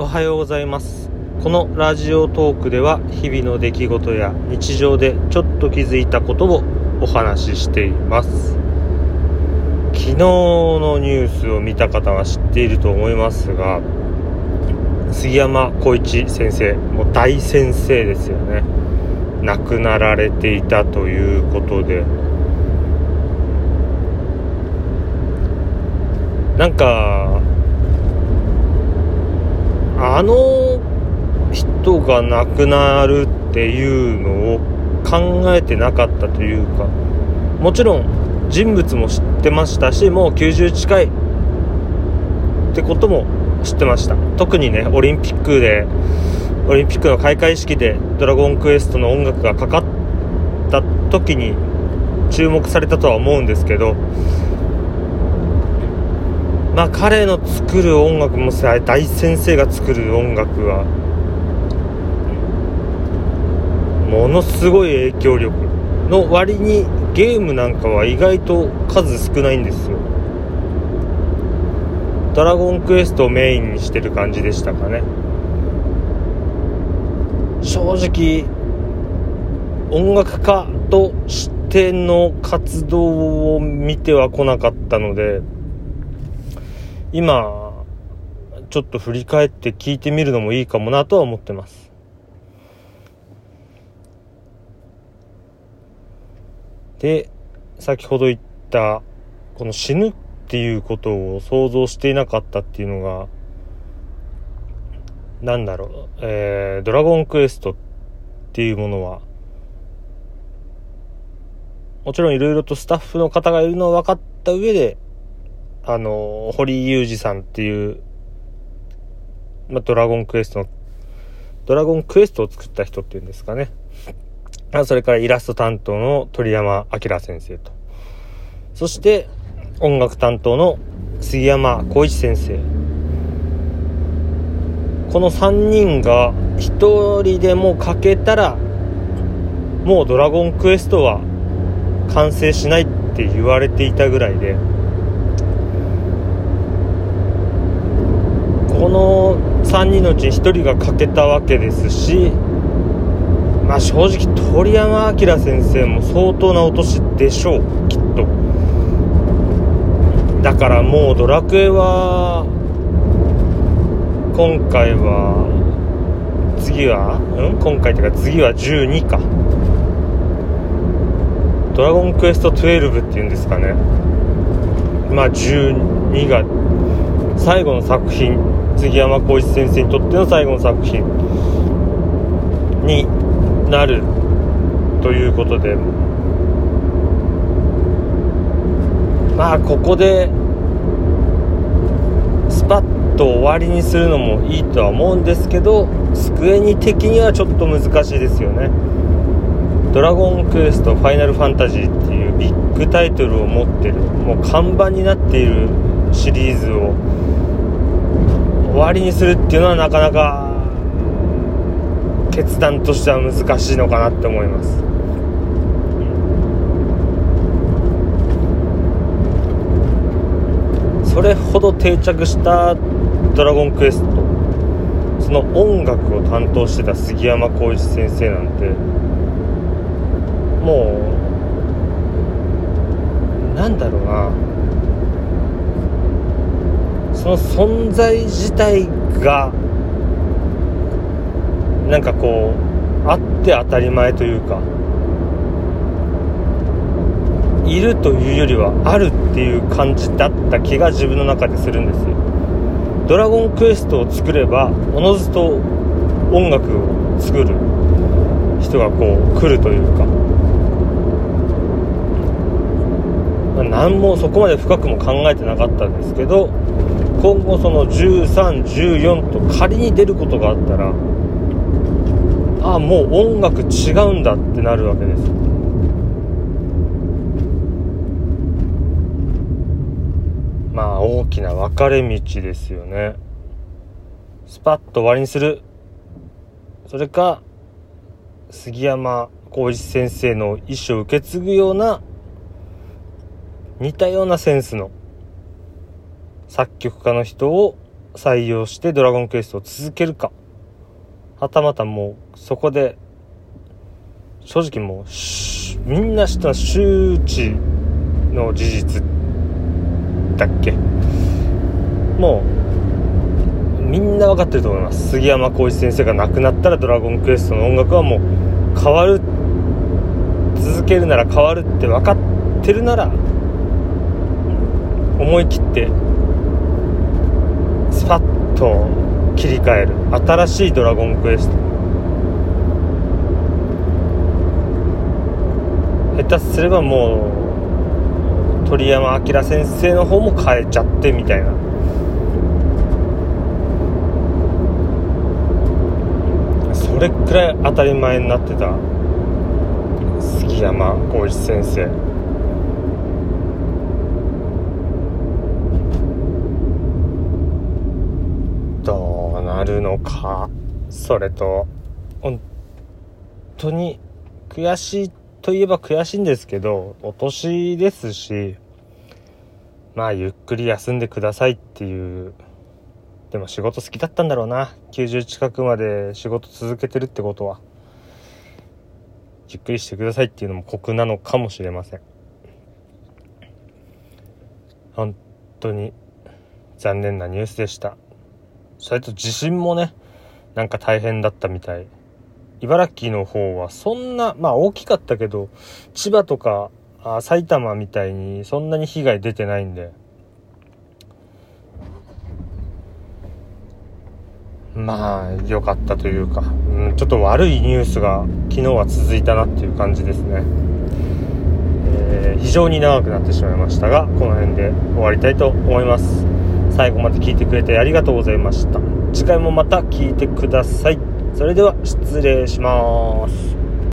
おはようございます。このラジオトークでは日々の出来事や日常でちょっと気づいたことをお話ししています。昨日のニュースを見た方は知っていると思いますが杉山浩一先生もう大先生ですよね。亡くなられていたということで。なんかあの人が亡くなるっていうのを考えてなかったというかもちろん人物も知ってましたしもう90近いってことも知ってました。特にねオリンピックでオリンピックの開会式で「ドラゴンクエスト」の音楽がかかった時に注目されたとは思うんですけどまあ彼の作る音楽も大先生が作る音楽はものすごい影響力の割にゲームなんかは意外と数少ないんですよ。ドラゴンクエストをメインにしてる感じでしたかね。正直音楽家としての活動を見てはこなかったので今ちょっと振り返って聞いてみるのもいいかもなとは思ってます。で先ほど言ったこの死ぬっていうことを想像していなかったっていうのがなんだろう、えー、ドラゴンクエストっていうものはもちろんいろいろとスタッフの方がいるのを分かった上であの、堀井裕二さんっていう、ま、ドラゴンクエストの、ドラゴンクエストを作った人っていうんですかね。それからイラスト担当の鳥山明先生と。そして、音楽担当の杉山浩一先生。この3人が1人でも欠けたら、もうドラゴンクエストは完成しないって言われていたぐらいで、この3人のうち1人が欠けたわけですし、まあ、正直鳥山明先生も相当なお年でしょうきっと。だからもうドラクエは今回は次はうん？今回というか次は12か。ドラゴンクエスト12っていうんですかね。まあ12が最後の作品杉山浩一先生にとっての最後の作品になるということで。まあここでスパッと終わりにするのもいいとは思うんですけどスクエニ的にはちょっと難しいですよね。ドラゴンクエストファイナルファンタジーっていうビッグタイトルを持ってるもう看板になっているシリーズを終わりにするっていうのはなかなか決断としては難しいのかなって思います。それほど定着した「ドラゴンクエスト」その音楽を担当してた杉山浩一先生なんてもうなんだろうな。その存在自体がなんかこうあって当たり前というかいるというよりはあるっていう感じだった気が自分の中でするんですよ。ドラゴンクエストを作ればおのずと音楽を作る人がこう来るというか何もそこまで深くも考えてなかったんですけど今後その1314と仮に出ることがあったらああもう音楽違うんだってなるわけです。まあ大きな分かれ道ですよね。スパッと終わりにする。それか杉山浩一先生の意思を受け継ぐような似たようなセンスの作曲家の人を採用してドラゴンクエストを続けるか。はたまたもうそこで正直もうみんな知った周知の事実だっけ。もうみんな分かってると思います。杉山浩一先生が亡くなったらドラゴンクエストの音楽はもう変わる続けるなら変わるって分かってるなら思い切ってと切り替える。新しいドラゴンクエスト。下手すればもう鳥山明先生の方も変えちゃってみたいな。それくらい当たり前になってた杉山浩一先生どうなるのか？それと本当に悔しいといえば悔しいんですけどお年ですしまあゆっくり休んでくださいっていうでも仕事好きだったんだろうな。90近くまで仕事続けてるってことは。ゆっくりしてくださいっていうのも酷なのかもしれません。本当に残念なニュースでした。それと地震もねなんか大変だったみたい。茨城の方はそんなまあ大きかったけど千葉とかあ埼玉みたいにそんなに被害出てないんで。まあ良かったというか、うん、ちょっと悪いニュースが昨日は続いたなっていう感じですね、えー、非常に長くなってしまいましたがこの辺で終わりたいと思います。最後まで聞いてくれてありがとうございました。次回もまた聞いてください。それでは失礼します。